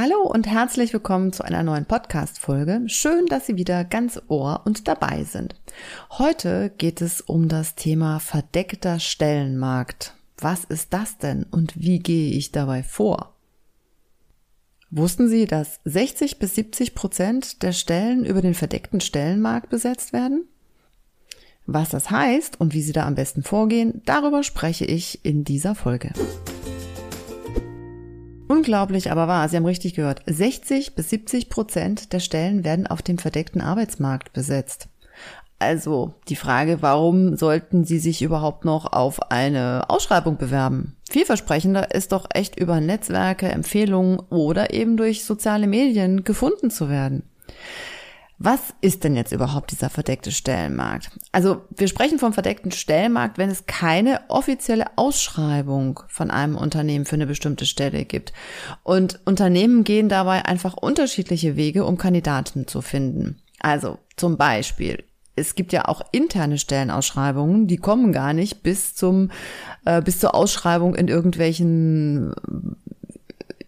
Hallo und herzlich willkommen zu einer neuen Podcast-Folge. Schön, dass Sie wieder ganz Ohr und dabei sind. Heute geht es um das Thema verdeckter Stellenmarkt. Was ist das denn und wie gehe ich dabei vor? Wussten Sie, dass 60 bis 70 Prozent der Stellen über den verdeckten Stellenmarkt besetzt werden? Was das heißt und wie Sie da am besten vorgehen, darüber spreche ich in dieser Folge. Unglaublich, aber wahr. Sie haben richtig gehört. 60 bis 70 Prozent der Stellen werden auf dem verdeckten Arbeitsmarkt besetzt. Also die Frage, warum sollten Sie sich überhaupt noch auf eine Ausschreibung bewerben? Vielversprechender ist doch echt über Netzwerke, Empfehlungen oder eben durch soziale Medien gefunden zu werden. Was ist denn jetzt überhaupt dieser verdeckte Stellenmarkt? Also wir sprechen vom verdeckten Stellenmarkt, wenn es keine offizielle Ausschreibung von einem Unternehmen für eine bestimmte Stelle gibt. Und Unternehmen gehen dabei einfach unterschiedliche Wege, um Kandidaten zu finden. Also zum Beispiel es gibt ja auch interne Stellenausschreibungen, die kommen gar nicht bis zum äh, bis zur Ausschreibung in irgendwelchen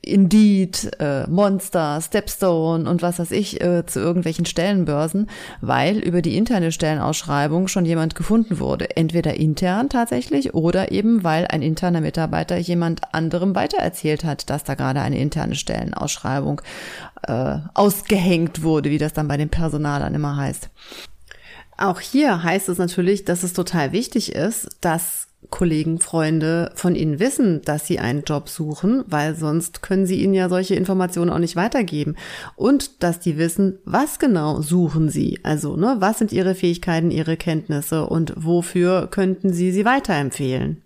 Indeed, äh, Monster, Stepstone und was weiß ich äh, zu irgendwelchen Stellenbörsen, weil über die interne Stellenausschreibung schon jemand gefunden wurde. Entweder intern tatsächlich oder eben, weil ein interner Mitarbeiter jemand anderem weitererzählt hat, dass da gerade eine interne Stellenausschreibung äh, ausgehängt wurde, wie das dann bei den Personalern immer heißt. Auch hier heißt es natürlich, dass es total wichtig ist, dass Kollegen, Freunde von Ihnen wissen, dass Sie einen Job suchen, weil sonst können Sie Ihnen ja solche Informationen auch nicht weitergeben. Und dass die wissen, was genau suchen Sie. Also, ne, was sind Ihre Fähigkeiten, Ihre Kenntnisse und wofür könnten Sie sie weiterempfehlen.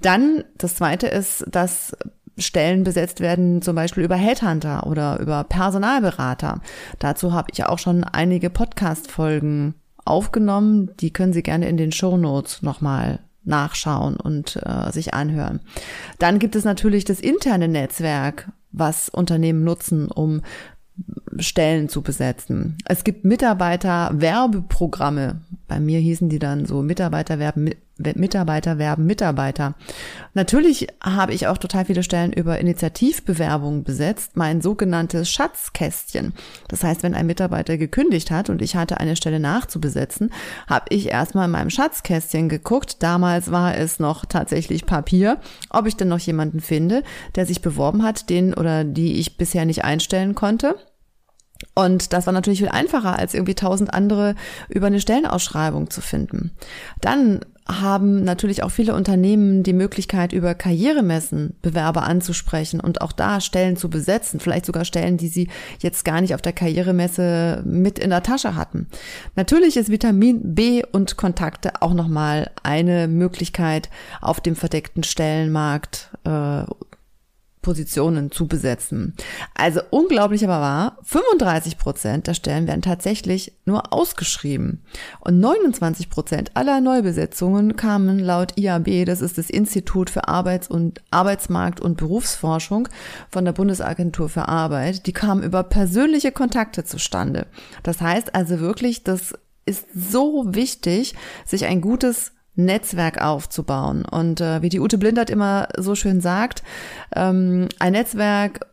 Dann, das zweite ist, dass Stellen besetzt werden, zum Beispiel über Headhunter oder über Personalberater. Dazu habe ich auch schon einige Podcast-Folgen aufgenommen. Die können Sie gerne in den Show Notes nochmal nachschauen und äh, sich anhören. Dann gibt es natürlich das interne Netzwerk, was Unternehmen nutzen, um Stellen zu besetzen. Es gibt Mitarbeiterwerbeprogramme. Bei mir hießen die dann so Mitarbeiterwerben, Mitarbeiter werben Mitarbeiter. Natürlich habe ich auch total viele Stellen über Initiativbewerbungen besetzt, mein sogenanntes Schatzkästchen. Das heißt, wenn ein Mitarbeiter gekündigt hat und ich hatte eine Stelle nachzubesetzen, habe ich erstmal in meinem Schatzkästchen geguckt. Damals war es noch tatsächlich Papier, ob ich denn noch jemanden finde, der sich beworben hat, den oder die ich bisher nicht einstellen konnte. Und das war natürlich viel einfacher, als irgendwie tausend andere über eine Stellenausschreibung zu finden. Dann haben natürlich auch viele Unternehmen die Möglichkeit, über Karrieremessen Bewerber anzusprechen und auch da Stellen zu besetzen, vielleicht sogar Stellen, die sie jetzt gar nicht auf der Karrieremesse mit in der Tasche hatten. Natürlich ist Vitamin B und Kontakte auch nochmal eine Möglichkeit, auf dem verdeckten Stellenmarkt äh, Positionen zu besetzen. Also unglaublich aber wahr, 35 Prozent der Stellen werden tatsächlich nur ausgeschrieben. Und 29 Prozent aller Neubesetzungen kamen laut IAB, das ist das Institut für Arbeits- und Arbeitsmarkt- und Berufsforschung von der Bundesagentur für Arbeit, die kamen über persönliche Kontakte zustande. Das heißt also wirklich, das ist so wichtig, sich ein gutes Netzwerk aufzubauen. Und äh, wie die Ute Blindert immer so schön sagt, ähm, ein Netzwerk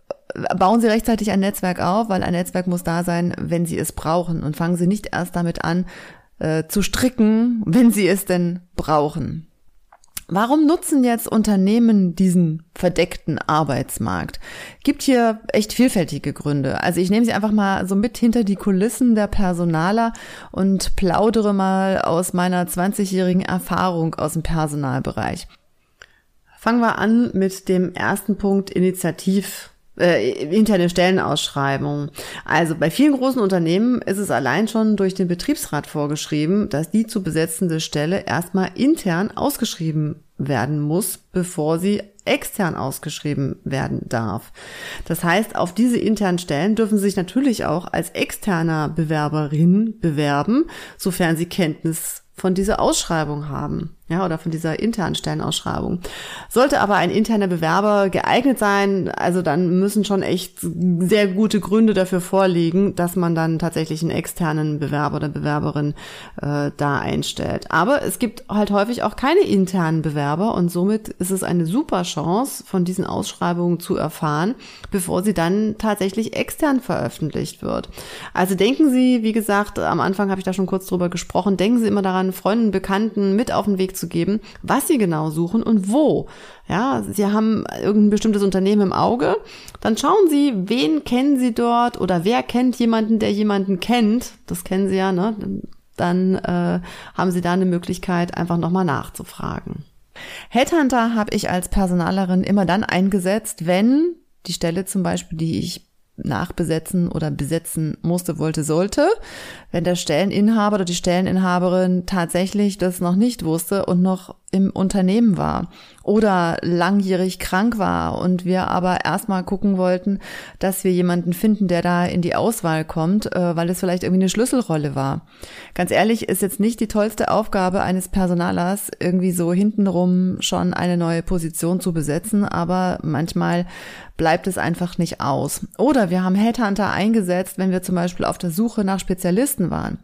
bauen Sie rechtzeitig ein Netzwerk auf, weil ein Netzwerk muss da sein, wenn Sie es brauchen. Und fangen Sie nicht erst damit an, äh, zu stricken, wenn Sie es denn brauchen. Warum nutzen jetzt Unternehmen diesen verdeckten Arbeitsmarkt? Gibt hier echt vielfältige Gründe. Also ich nehme sie einfach mal so mit hinter die Kulissen der Personaler und plaudere mal aus meiner 20-jährigen Erfahrung aus dem Personalbereich. Fangen wir an mit dem ersten Punkt Initiativ äh, interne Stellenausschreibungen. Also bei vielen großen Unternehmen ist es allein schon durch den Betriebsrat vorgeschrieben, dass die zu besetzende Stelle erstmal intern ausgeschrieben werden muss, bevor sie extern ausgeschrieben werden darf. Das heißt, auf diese internen Stellen dürfen Sie sich natürlich auch als externer Bewerberin bewerben, sofern Sie Kenntnis von dieser Ausschreibung haben. Ja, oder von dieser internen Stellenausschreibung. Sollte aber ein interner Bewerber geeignet sein, also dann müssen schon echt sehr gute Gründe dafür vorliegen, dass man dann tatsächlich einen externen Bewerber oder Bewerberin äh, da einstellt. Aber es gibt halt häufig auch keine internen Bewerber und somit ist es eine super Chance, von diesen Ausschreibungen zu erfahren, bevor sie dann tatsächlich extern veröffentlicht wird. Also denken Sie, wie gesagt, am Anfang habe ich da schon kurz drüber gesprochen, denken Sie immer daran, Freunden, Bekannten mit auf den Weg zu geben, was sie genau suchen und wo. Ja, Sie haben irgendein bestimmtes Unternehmen im Auge, dann schauen Sie, wen kennen Sie dort oder wer kennt jemanden, der jemanden kennt. Das kennen Sie ja, ne? Dann äh, haben Sie da eine Möglichkeit, einfach nochmal nachzufragen. Headhunter habe ich als Personalerin immer dann eingesetzt, wenn die Stelle zum Beispiel, die ich nachbesetzen oder besetzen musste, wollte, sollte, wenn der Stelleninhaber oder die Stelleninhaberin tatsächlich das noch nicht wusste und noch im Unternehmen war oder langjährig krank war und wir aber erstmal gucken wollten, dass wir jemanden finden, der da in die Auswahl kommt, äh, weil es vielleicht irgendwie eine Schlüsselrolle war. Ganz ehrlich, ist jetzt nicht die tollste Aufgabe eines Personalers, irgendwie so hintenrum schon eine neue Position zu besetzen, aber manchmal bleibt es einfach nicht aus. Oder wir haben Headhunter eingesetzt, wenn wir zum Beispiel auf der Suche nach Spezialisten waren.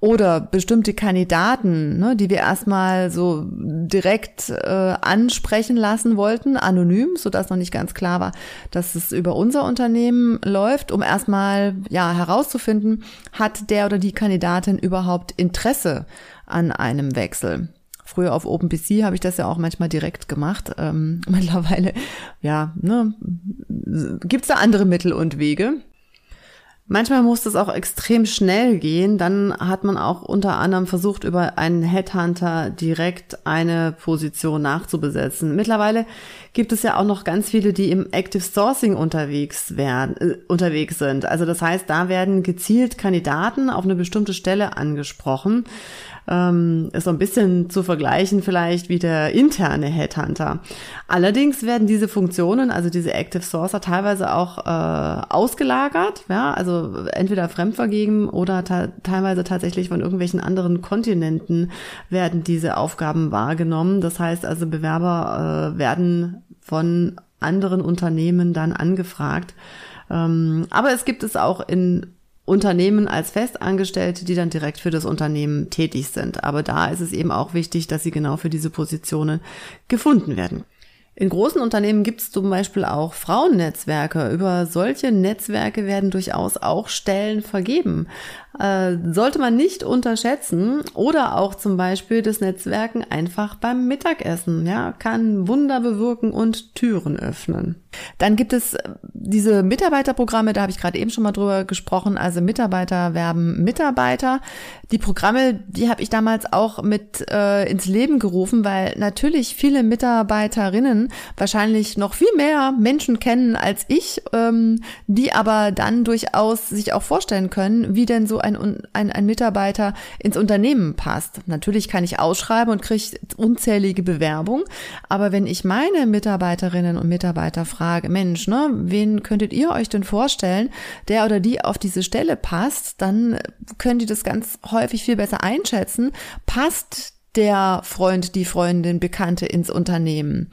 Oder bestimmte Kandidaten, ne, die wir erstmal so direkt äh, ansprechen lassen wollten, anonym, sodass noch nicht ganz klar war, dass es über unser Unternehmen läuft, um erstmal ja herauszufinden, hat der oder die Kandidatin überhaupt Interesse an einem Wechsel. Früher auf OpenPC habe ich das ja auch manchmal direkt gemacht. Ähm, mittlerweile, ja, ne, gibt es da andere Mittel und Wege. Manchmal muss das auch extrem schnell gehen. Dann hat man auch unter anderem versucht, über einen Headhunter direkt eine Position nachzubesetzen. Mittlerweile gibt es ja auch noch ganz viele, die im Active Sourcing unterwegs werden, äh, unterwegs sind. Also das heißt, da werden gezielt Kandidaten auf eine bestimmte Stelle angesprochen ähm, ist so ein bisschen zu vergleichen vielleicht wie der interne Headhunter. Allerdings werden diese Funktionen, also diese Active Sourcer, teilweise auch äh, ausgelagert, ja, also entweder fremdvergeben oder teilweise tatsächlich von irgendwelchen anderen Kontinenten werden diese Aufgaben wahrgenommen. Das heißt also, Bewerber äh, werden von anderen Unternehmen dann angefragt. Ähm, aber es gibt es auch in Unternehmen als Festangestellte, die dann direkt für das Unternehmen tätig sind. Aber da ist es eben auch wichtig, dass sie genau für diese Positionen gefunden werden. In großen Unternehmen gibt es zum Beispiel auch Frauennetzwerke. Über solche Netzwerke werden durchaus auch Stellen vergeben. Äh, sollte man nicht unterschätzen oder auch zum Beispiel das Netzwerken einfach beim Mittagessen, ja, kann Wunder bewirken und Türen öffnen. Dann gibt es äh, diese Mitarbeiterprogramme, da habe ich gerade eben schon mal drüber gesprochen, also Mitarbeiter werben Mitarbeiter. Die Programme, die habe ich damals auch mit äh, ins Leben gerufen, weil natürlich viele Mitarbeiterinnen wahrscheinlich noch viel mehr Menschen kennen als ich, ähm, die aber dann durchaus sich auch vorstellen können, wie denn so ein, ein, ein Mitarbeiter ins Unternehmen passt. Natürlich kann ich ausschreiben und kriege unzählige Bewerbungen, aber wenn ich meine Mitarbeiterinnen und Mitarbeiter frage, Mensch, ne, wen könntet ihr euch denn vorstellen, der oder die auf diese Stelle passt, dann können die das ganz häufig viel besser einschätzen. Passt der Freund, die Freundin, Bekannte ins Unternehmen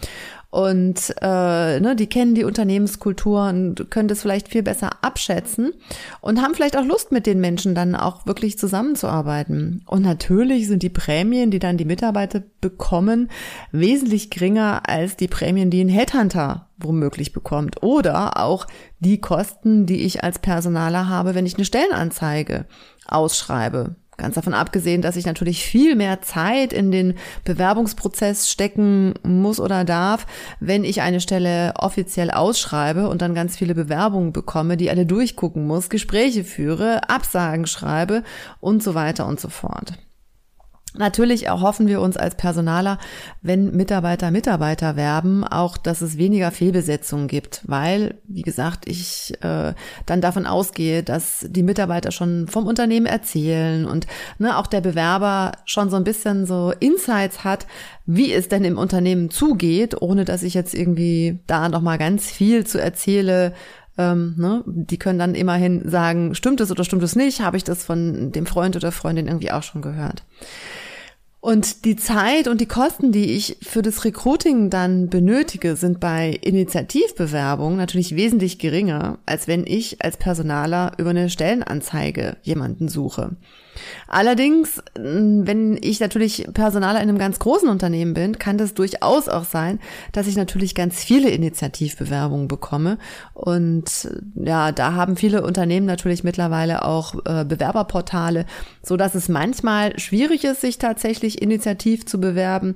und äh, ne, die kennen die Unternehmenskultur und können das vielleicht viel besser abschätzen und haben vielleicht auch Lust, mit den Menschen dann auch wirklich zusammenzuarbeiten. Und natürlich sind die Prämien, die dann die Mitarbeiter bekommen, wesentlich geringer als die Prämien, die ein Headhunter womöglich bekommt. Oder auch die Kosten, die ich als Personaler habe, wenn ich eine Stellenanzeige ausschreibe. Ganz davon abgesehen, dass ich natürlich viel mehr Zeit in den Bewerbungsprozess stecken muss oder darf, wenn ich eine Stelle offiziell ausschreibe und dann ganz viele Bewerbungen bekomme, die alle durchgucken muss, Gespräche führe, Absagen schreibe und so weiter und so fort. Natürlich erhoffen wir uns als Personaler, wenn Mitarbeiter Mitarbeiter werben, auch, dass es weniger Fehlbesetzungen gibt, weil, wie gesagt, ich äh, dann davon ausgehe, dass die Mitarbeiter schon vom Unternehmen erzählen und ne, auch der Bewerber schon so ein bisschen so Insights hat, wie es denn im Unternehmen zugeht, ohne dass ich jetzt irgendwie da noch mal ganz viel zu erzähle, ähm, ne? Die können dann immerhin sagen, stimmt es oder stimmt es nicht? Habe ich das von dem Freund oder Freundin irgendwie auch schon gehört. Und die Zeit und die Kosten, die ich für das Recruiting dann benötige, sind bei Initiativbewerbungen natürlich wesentlich geringer, als wenn ich als Personaler über eine Stellenanzeige jemanden suche. Allerdings, wenn ich natürlich Personaler in einem ganz großen Unternehmen bin, kann das durchaus auch sein, dass ich natürlich ganz viele Initiativbewerbungen bekomme. Und ja, da haben viele Unternehmen natürlich mittlerweile auch äh, Bewerberportale, so dass es manchmal schwierig ist, sich tatsächlich initiativ zu bewerben,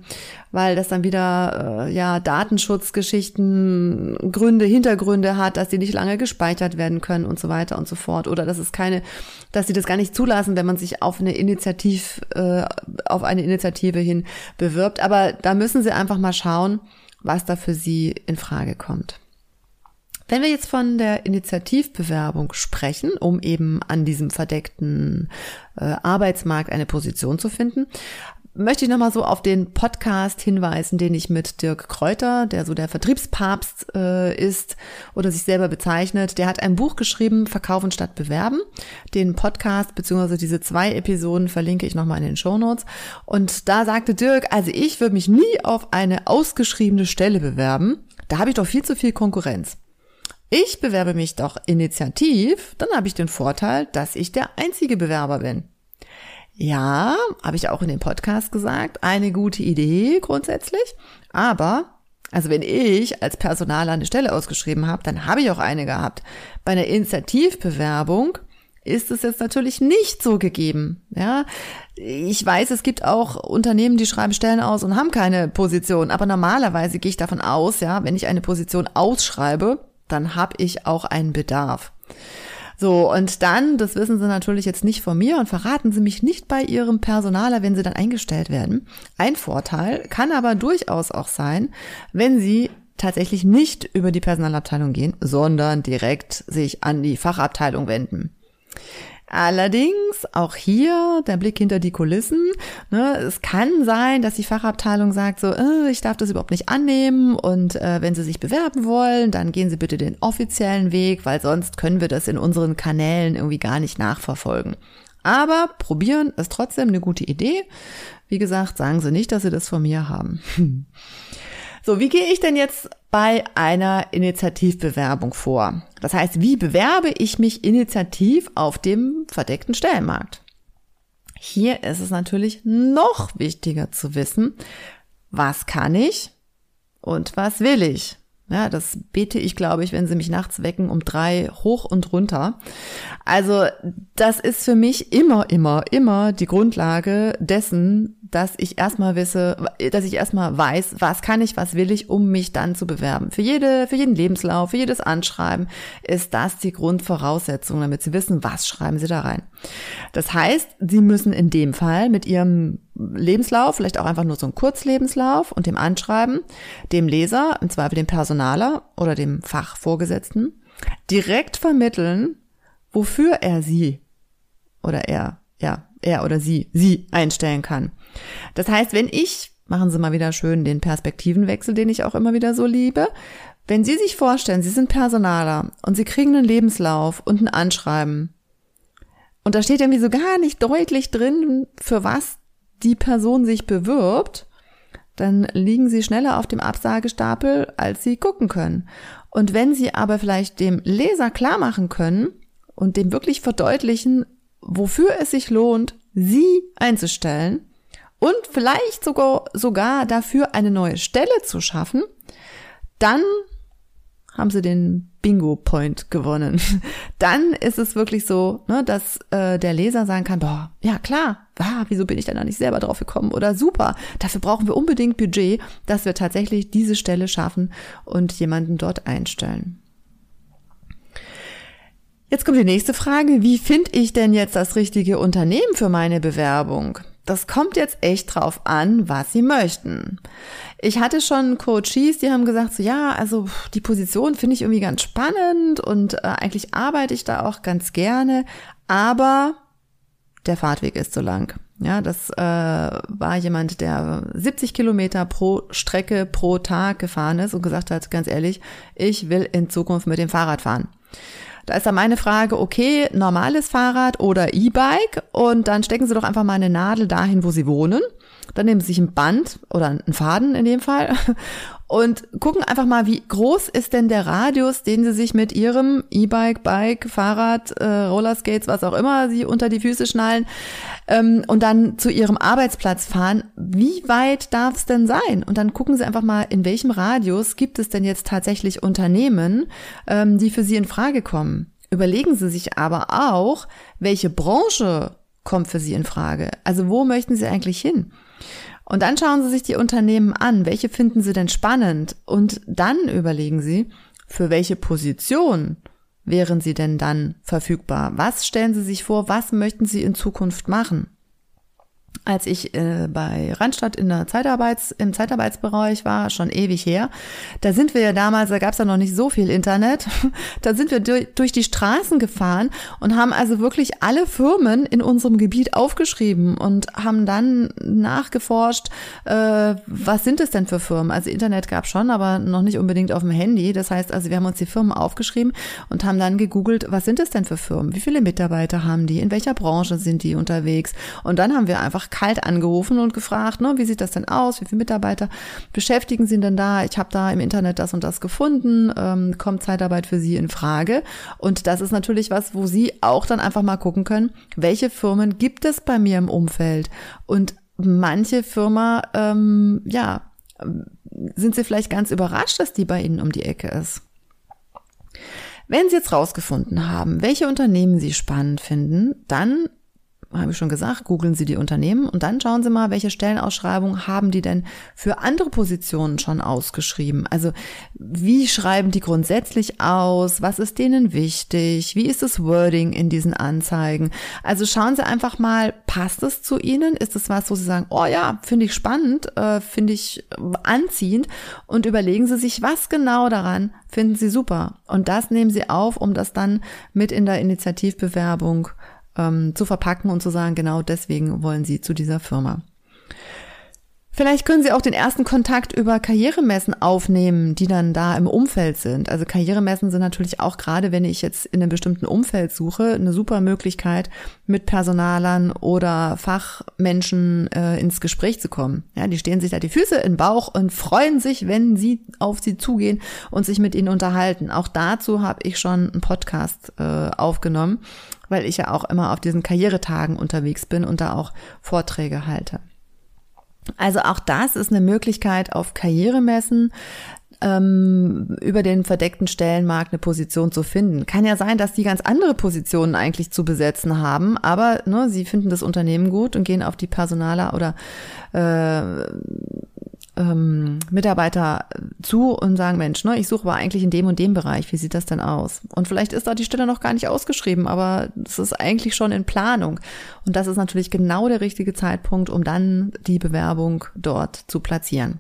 weil das dann wieder äh, ja Datenschutzgeschichten, Gründe, Hintergründe hat, dass die nicht lange gespeichert werden können und so weiter und so fort. Oder dass es keine, dass sie das gar nicht zulassen, wenn man sich auf eine Initiativ, äh, auf eine Initiative hin bewirbt. Aber da müssen sie einfach mal schauen, was da für sie in Frage kommt. Wenn wir jetzt von der Initiativbewerbung sprechen, um eben an diesem verdeckten äh, Arbeitsmarkt eine Position zu finden, möchte ich nochmal so auf den Podcast hinweisen, den ich mit Dirk Kräuter, der so der Vertriebspapst äh, ist oder sich selber bezeichnet. Der hat ein Buch geschrieben, Verkaufen statt Bewerben. Den Podcast beziehungsweise diese zwei Episoden verlinke ich nochmal in den Show Notes. Und da sagte Dirk, also ich würde mich nie auf eine ausgeschriebene Stelle bewerben. Da habe ich doch viel zu viel Konkurrenz. Ich bewerbe mich doch initiativ, dann habe ich den Vorteil, dass ich der einzige Bewerber bin. Ja, habe ich auch in dem Podcast gesagt, eine gute Idee grundsätzlich. Aber, also wenn ich als Personaler eine Stelle ausgeschrieben habe, dann habe ich auch eine gehabt. Bei einer Initiativbewerbung ist es jetzt natürlich nicht so gegeben. Ja, ich weiß, es gibt auch Unternehmen, die schreiben Stellen aus und haben keine Position. Aber normalerweise gehe ich davon aus, ja, wenn ich eine Position ausschreibe, dann habe ich auch einen Bedarf. So, und dann, das wissen Sie natürlich jetzt nicht von mir und verraten Sie mich nicht bei Ihrem Personaler, wenn Sie dann eingestellt werden. Ein Vorteil kann aber durchaus auch sein, wenn Sie tatsächlich nicht über die Personalabteilung gehen, sondern direkt sich an die Fachabteilung wenden. Allerdings auch hier der Blick hinter die Kulissen. Ne, es kann sein, dass die Fachabteilung sagt so, äh, ich darf das überhaupt nicht annehmen und äh, wenn Sie sich bewerben wollen, dann gehen Sie bitte den offiziellen Weg, weil sonst können wir das in unseren Kanälen irgendwie gar nicht nachverfolgen. Aber probieren ist trotzdem eine gute Idee. Wie gesagt, sagen Sie nicht, dass Sie das von mir haben. So, wie gehe ich denn jetzt bei einer Initiativbewerbung vor? Das heißt, wie bewerbe ich mich initiativ auf dem verdeckten Stellenmarkt? Hier ist es natürlich noch wichtiger zu wissen, was kann ich und was will ich. Ja, das bete ich, glaube ich, wenn sie mich nachts wecken um drei hoch und runter. Also das ist für mich immer, immer, immer die Grundlage dessen, dass ich erstmal wisse, dass ich erstmal weiß, was kann ich, was will ich, um mich dann zu bewerben. Für jede, für jeden Lebenslauf, für jedes Anschreiben ist das die Grundvoraussetzung, damit Sie wissen, was schreiben Sie da rein. Das heißt, Sie müssen in dem Fall mit Ihrem Lebenslauf, vielleicht auch einfach nur so ein Kurzlebenslauf und dem Anschreiben, dem Leser, im Zweifel dem Personaler oder dem Fachvorgesetzten, direkt vermitteln, wofür er sie oder er, ja, er oder sie, sie einstellen kann. Das heißt, wenn ich, machen Sie mal wieder schön den Perspektivenwechsel, den ich auch immer wieder so liebe, wenn Sie sich vorstellen, Sie sind Personaler und Sie kriegen einen Lebenslauf und ein Anschreiben und da steht irgendwie so gar nicht deutlich drin, für was die Person sich bewirbt, dann liegen Sie schneller auf dem Absagestapel, als Sie gucken können. Und wenn Sie aber vielleicht dem Leser klar machen können und dem wirklich verdeutlichen, wofür es sich lohnt, Sie einzustellen, und vielleicht sogar, sogar dafür eine neue Stelle zu schaffen, dann haben sie den Bingo-Point gewonnen. Dann ist es wirklich so, ne, dass äh, der Leser sagen kann, boah, ja klar, ah, wieso bin ich denn da nicht selber drauf gekommen? Oder super, dafür brauchen wir unbedingt Budget, dass wir tatsächlich diese Stelle schaffen und jemanden dort einstellen. Jetzt kommt die nächste Frage, wie finde ich denn jetzt das richtige Unternehmen für meine Bewerbung? Das kommt jetzt echt drauf an, was sie möchten. Ich hatte schon Coaches, die haben gesagt, so ja, also die Position finde ich irgendwie ganz spannend und äh, eigentlich arbeite ich da auch ganz gerne, aber der Fahrtweg ist zu lang. Ja, das äh, war jemand, der 70 Kilometer pro Strecke pro Tag gefahren ist und gesagt hat, ganz ehrlich, ich will in Zukunft mit dem Fahrrad fahren. Da ist dann meine Frage, okay, normales Fahrrad oder E-Bike? Und dann stecken Sie doch einfach mal eine Nadel dahin, wo Sie wohnen. Dann nehmen Sie sich ein Band oder einen Faden in dem Fall und gucken einfach mal, wie groß ist denn der Radius, den Sie sich mit Ihrem E-Bike, Bike, Fahrrad, äh, Rollerskates, was auch immer Sie unter die Füße schnallen ähm, und dann zu Ihrem Arbeitsplatz fahren. Wie weit darf es denn sein? Und dann gucken Sie einfach mal, in welchem Radius gibt es denn jetzt tatsächlich Unternehmen, ähm, die für Sie in Frage kommen. Überlegen Sie sich aber auch, welche Branche kommt für Sie in Frage? Also wo möchten Sie eigentlich hin? Und dann schauen Sie sich die Unternehmen an. Welche finden Sie denn spannend? Und dann überlegen Sie, für welche Position wären Sie denn dann verfügbar? Was stellen Sie sich vor? Was möchten Sie in Zukunft machen? Als ich äh, bei Randstadt in der Zeitarbeits, im Zeitarbeitsbereich war, schon ewig her. Da sind wir ja damals, da gab es ja noch nicht so viel Internet, da sind wir durch, durch die Straßen gefahren und haben also wirklich alle Firmen in unserem Gebiet aufgeschrieben und haben dann nachgeforscht, äh, was sind es denn für Firmen? Also Internet gab schon, aber noch nicht unbedingt auf dem Handy. Das heißt also, wir haben uns die Firmen aufgeschrieben und haben dann gegoogelt, was sind es denn für Firmen? Wie viele Mitarbeiter haben die? In welcher Branche sind die unterwegs? Und dann haben wir einfach kalt angerufen und gefragt, ne, wie sieht das denn aus? Wie viele Mitarbeiter beschäftigen Sie denn da? Ich habe da im Internet das und das gefunden. Ähm, kommt Zeitarbeit für Sie in Frage? Und das ist natürlich was, wo Sie auch dann einfach mal gucken können, welche Firmen gibt es bei mir im Umfeld? Und manche Firma, ähm, ja, sind Sie vielleicht ganz überrascht, dass die bei Ihnen um die Ecke ist. Wenn Sie jetzt rausgefunden haben, welche Unternehmen Sie spannend finden, dann habe ich schon gesagt, googeln Sie die Unternehmen und dann schauen Sie mal, welche Stellenausschreibungen haben die denn für andere Positionen schon ausgeschrieben. Also wie schreiben die grundsätzlich aus? Was ist denen wichtig? Wie ist das Wording in diesen Anzeigen? Also schauen Sie einfach mal, passt es zu Ihnen? Ist es was, wo Sie sagen, oh ja, finde ich spannend, äh, finde ich anziehend und überlegen Sie sich, was genau daran finden Sie super. Und das nehmen Sie auf, um das dann mit in der Initiativbewerbung ähm, zu verpacken und zu sagen, genau deswegen wollen Sie zu dieser Firma. Vielleicht können Sie auch den ersten Kontakt über Karrieremessen aufnehmen, die dann da im Umfeld sind. Also Karrieremessen sind natürlich auch gerade, wenn ich jetzt in einem bestimmten Umfeld suche, eine super Möglichkeit, mit Personalern oder Fachmenschen äh, ins Gespräch zu kommen. Ja, die stehen sich da die Füße in den Bauch und freuen sich, wenn sie auf sie zugehen und sich mit ihnen unterhalten. Auch dazu habe ich schon einen Podcast äh, aufgenommen, weil ich ja auch immer auf diesen Karrieretagen unterwegs bin und da auch Vorträge halte. Also auch das ist eine Möglichkeit auf Karrieremessen ähm, über den verdeckten Stellenmarkt eine Position zu finden. Kann ja sein, dass die ganz andere Positionen eigentlich zu besetzen haben, aber ne, sie finden das Unternehmen gut und gehen auf die Personaler oder äh, ähm, Mitarbeiter zu und sagen, Mensch, ne, ich suche aber eigentlich in dem und dem Bereich, wie sieht das denn aus? Und vielleicht ist da die Stelle noch gar nicht ausgeschrieben, aber es ist eigentlich schon in Planung. Und das ist natürlich genau der richtige Zeitpunkt, um dann die Bewerbung dort zu platzieren.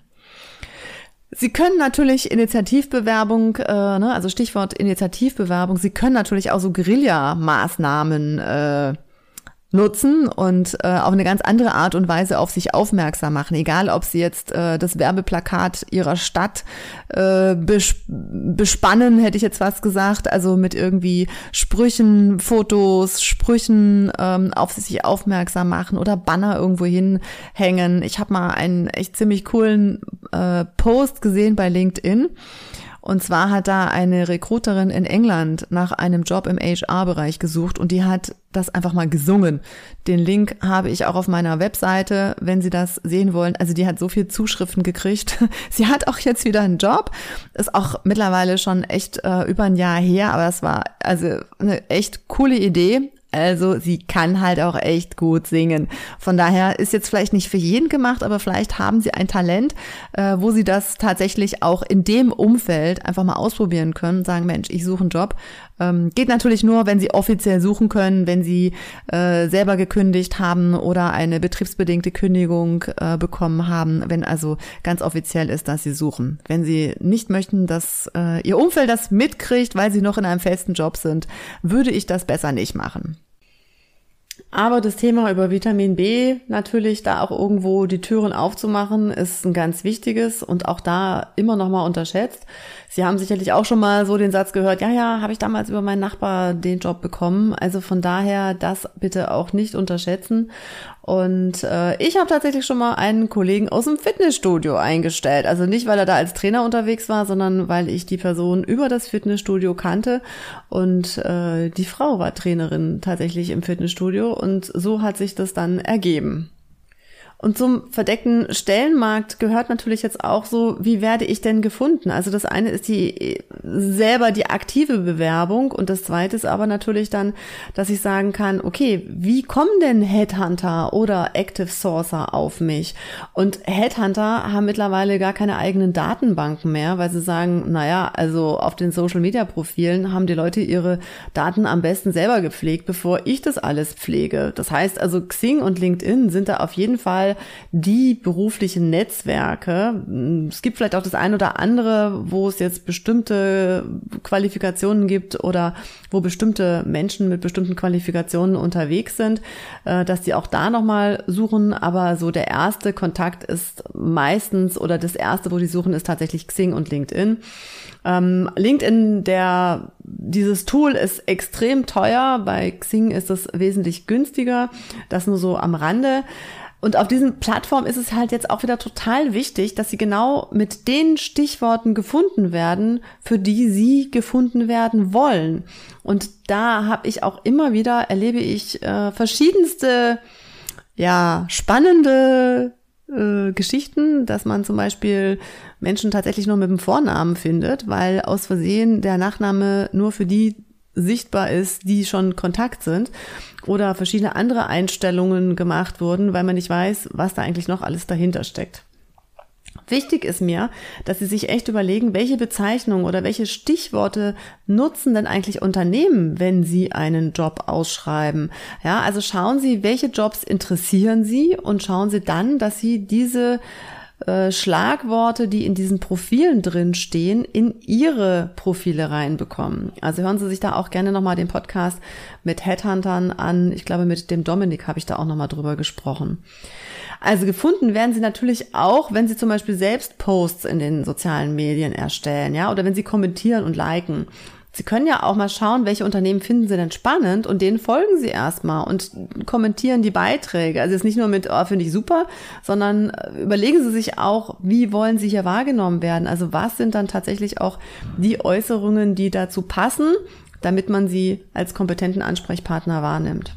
Sie können natürlich Initiativbewerbung, äh, ne, also Stichwort Initiativbewerbung, Sie können natürlich auch so Guerilla-Maßnahmen äh, nutzen und äh, auf eine ganz andere Art und Weise auf sich aufmerksam machen. Egal, ob sie jetzt äh, das Werbeplakat ihrer Stadt äh, bes bespannen, hätte ich jetzt was gesagt, also mit irgendwie Sprüchen, Fotos, Sprüchen ähm, auf sich aufmerksam machen oder Banner irgendwo hinhängen. Ich habe mal einen echt ziemlich coolen äh, Post gesehen bei LinkedIn und zwar hat da eine Recruiterin in England nach einem Job im HR-Bereich gesucht und die hat das einfach mal gesungen. Den Link habe ich auch auf meiner Webseite, wenn Sie das sehen wollen. Also die hat so viel Zuschriften gekriegt. Sie hat auch jetzt wieder einen Job. Ist auch mittlerweile schon echt äh, über ein Jahr her, aber es war also eine echt coole Idee. Also sie kann halt auch echt gut singen. Von daher ist jetzt vielleicht nicht für jeden gemacht, aber vielleicht haben sie ein Talent, äh, wo sie das tatsächlich auch in dem Umfeld einfach mal ausprobieren können und sagen, Mensch, ich suche einen Job. Ähm, geht natürlich nur, wenn sie offiziell suchen können, wenn sie äh, selber gekündigt haben oder eine betriebsbedingte Kündigung äh, bekommen haben, wenn also ganz offiziell ist, dass sie suchen. Wenn sie nicht möchten, dass äh, ihr Umfeld das mitkriegt, weil sie noch in einem festen Job sind, würde ich das besser nicht machen. Aber das Thema über Vitamin B natürlich da auch irgendwo die Türen aufzumachen, ist ein ganz wichtiges und auch da immer noch mal unterschätzt. Sie haben sicherlich auch schon mal so den Satz gehört, ja, ja, habe ich damals über meinen Nachbar den Job bekommen. Also von daher das bitte auch nicht unterschätzen. Und äh, ich habe tatsächlich schon mal einen Kollegen aus dem Fitnessstudio eingestellt. Also nicht, weil er da als Trainer unterwegs war, sondern weil ich die Person über das Fitnessstudio kannte. Und äh, die Frau war Trainerin tatsächlich im Fitnessstudio. Und so hat sich das dann ergeben. Und zum verdeckten Stellenmarkt gehört natürlich jetzt auch so, wie werde ich denn gefunden? Also das eine ist die selber die aktive Bewerbung und das zweite ist aber natürlich dann, dass ich sagen kann, okay, wie kommen denn Headhunter oder Active Sourcer auf mich? Und Headhunter haben mittlerweile gar keine eigenen Datenbanken mehr, weil sie sagen, naja, also auf den Social Media Profilen haben die Leute ihre Daten am besten selber gepflegt, bevor ich das alles pflege. Das heißt also Xing und LinkedIn sind da auf jeden Fall die beruflichen Netzwerke. Es gibt vielleicht auch das eine oder andere, wo es jetzt bestimmte Qualifikationen gibt oder wo bestimmte Menschen mit bestimmten Qualifikationen unterwegs sind, äh, dass die auch da nochmal suchen. Aber so der erste Kontakt ist meistens oder das erste, wo die suchen, ist tatsächlich Xing und LinkedIn. Ähm, LinkedIn, der, dieses Tool ist extrem teuer. Bei Xing ist es wesentlich günstiger. Das nur so am Rande. Und auf diesen Plattformen ist es halt jetzt auch wieder total wichtig, dass sie genau mit den Stichworten gefunden werden, für die sie gefunden werden wollen. Und da habe ich auch immer wieder, erlebe ich äh, verschiedenste, ja, spannende äh, Geschichten, dass man zum Beispiel Menschen tatsächlich nur mit dem Vornamen findet, weil aus Versehen der Nachname nur für die sichtbar ist, die schon Kontakt sind oder verschiedene andere Einstellungen gemacht wurden, weil man nicht weiß, was da eigentlich noch alles dahinter steckt. Wichtig ist mir, dass Sie sich echt überlegen, welche Bezeichnungen oder welche Stichworte nutzen denn eigentlich Unternehmen, wenn sie einen Job ausschreiben. Ja, also schauen Sie, welche Jobs interessieren Sie und schauen Sie dann, dass Sie diese äh, Schlagworte, die in diesen Profilen drin stehen, in ihre Profile reinbekommen. Also hören Sie sich da auch gerne nochmal den Podcast mit Headhuntern an. Ich glaube, mit dem Dominik habe ich da auch nochmal drüber gesprochen. Also gefunden werden sie natürlich auch, wenn sie zum Beispiel selbst Posts in den sozialen Medien erstellen, ja, oder wenn sie kommentieren und liken. Sie können ja auch mal schauen, welche Unternehmen finden Sie denn spannend und denen folgen Sie erstmal und kommentieren die Beiträge. Also jetzt nicht nur mit, oh, finde ich super, sondern äh, überlegen Sie sich auch, wie wollen Sie hier wahrgenommen werden? Also was sind dann tatsächlich auch die Äußerungen, die dazu passen, damit man sie als kompetenten Ansprechpartner wahrnimmt?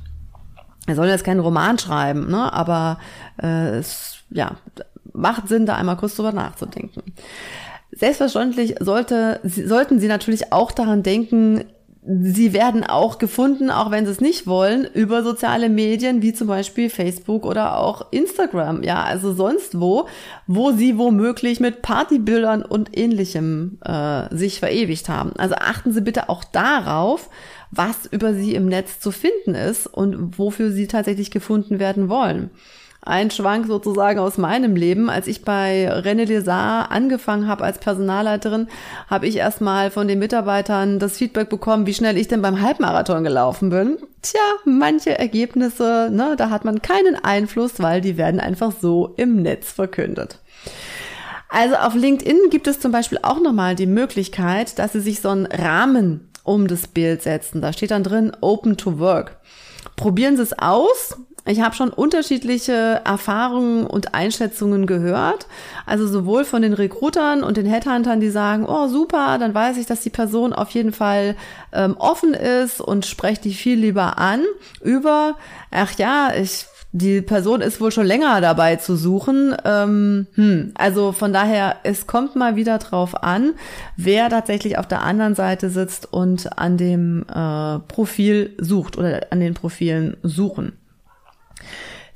Er soll jetzt keinen Roman schreiben, ne? aber äh, es ja, macht Sinn, da einmal kurz drüber nachzudenken. Selbstverständlich sollte, sollten Sie natürlich auch daran denken, Sie werden auch gefunden, auch wenn Sie es nicht wollen, über soziale Medien wie zum Beispiel Facebook oder auch Instagram. Ja, also sonst wo, wo Sie womöglich mit Partybildern und ähnlichem äh, sich verewigt haben. Also achten Sie bitte auch darauf, was über Sie im Netz zu finden ist und wofür Sie tatsächlich gefunden werden wollen ein Schwank sozusagen aus meinem Leben. Als ich bei René Lézard angefangen habe als Personalleiterin, habe ich erstmal von den Mitarbeitern das Feedback bekommen, wie schnell ich denn beim Halbmarathon gelaufen bin. Tja, manche Ergebnisse, ne, da hat man keinen Einfluss, weil die werden einfach so im Netz verkündet. Also auf LinkedIn gibt es zum Beispiel auch nochmal die Möglichkeit, dass Sie sich so einen Rahmen um das Bild setzen. Da steht dann drin Open to Work. Probieren Sie es aus. Ich habe schon unterschiedliche Erfahrungen und Einschätzungen gehört. Also sowohl von den Recruitern und den Headhuntern, die sagen, oh super, dann weiß ich, dass die Person auf jeden Fall ähm, offen ist und spreche die viel lieber an, über, ach ja, ich die Person ist wohl schon länger dabei zu suchen. Ähm, hm. Also von daher, es kommt mal wieder drauf an, wer tatsächlich auf der anderen Seite sitzt und an dem äh, Profil sucht oder an den Profilen suchen.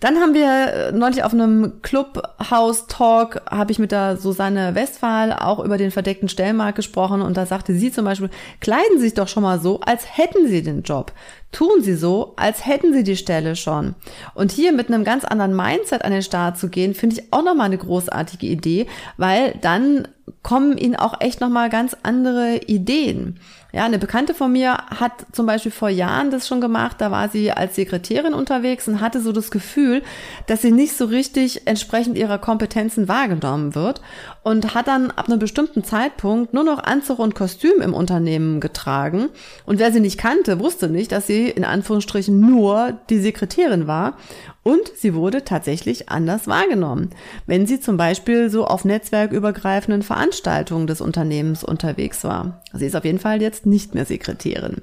Dann haben wir äh, neulich auf einem Clubhouse-Talk, habe ich mit der Susanne Westphal auch über den verdeckten Stellmarkt gesprochen und da sagte sie zum Beispiel, kleiden Sie sich doch schon mal so, als hätten Sie den Job. Tun Sie so, als hätten Sie die Stelle schon. Und hier mit einem ganz anderen Mindset an den Start zu gehen, finde ich auch nochmal eine großartige Idee, weil dann kommen Ihnen auch echt nochmal ganz andere Ideen. Ja, eine Bekannte von mir hat zum Beispiel vor Jahren das schon gemacht. Da war sie als Sekretärin unterwegs und hatte so das Gefühl, dass sie nicht so richtig entsprechend ihrer Kompetenzen wahrgenommen wird und hat dann ab einem bestimmten Zeitpunkt nur noch Anzug und Kostüm im Unternehmen getragen. Und wer sie nicht kannte, wusste nicht, dass sie in Anführungsstrichen nur die Sekretärin war und sie wurde tatsächlich anders wahrgenommen, wenn sie zum Beispiel so auf netzwerkübergreifenden Veranstaltungen des Unternehmens unterwegs war. Sie ist auf jeden Fall jetzt nicht mehr Sekretärin.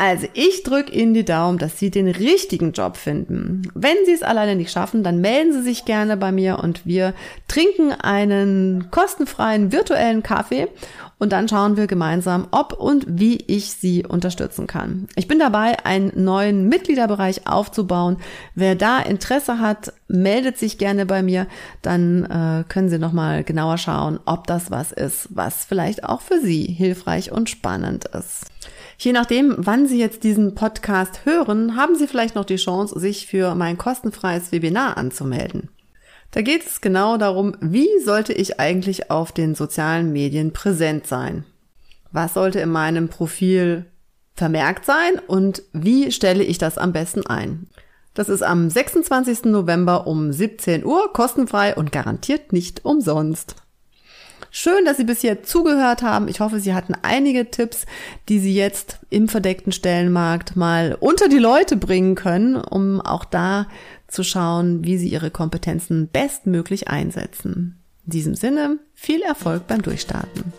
Also ich drücke Ihnen die Daumen, dass Sie den richtigen Job finden. Wenn Sie es alleine nicht schaffen, dann melden Sie sich gerne bei mir und wir trinken einen kostenfreien virtuellen Kaffee und dann schauen wir gemeinsam, ob und wie ich Sie unterstützen kann. Ich bin dabei, einen neuen Mitgliederbereich aufzubauen. Wer da Interesse hat, meldet sich gerne bei mir. Dann äh, können Sie nochmal genauer schauen, ob das was ist, was vielleicht auch für Sie hilfreich und spannend ist. Je nachdem, wann Sie jetzt diesen Podcast hören, haben Sie vielleicht noch die Chance, sich für mein kostenfreies Webinar anzumelden. Da geht es genau darum, wie sollte ich eigentlich auf den sozialen Medien präsent sein? Was sollte in meinem Profil vermerkt sein und wie stelle ich das am besten ein? Das ist am 26. November um 17 Uhr kostenfrei und garantiert nicht umsonst. Schön, dass Sie bisher zugehört haben. Ich hoffe, Sie hatten einige Tipps, die Sie jetzt im verdeckten Stellenmarkt mal unter die Leute bringen können, um auch da zu schauen, wie Sie Ihre Kompetenzen bestmöglich einsetzen. In diesem Sinne, viel Erfolg beim Durchstarten.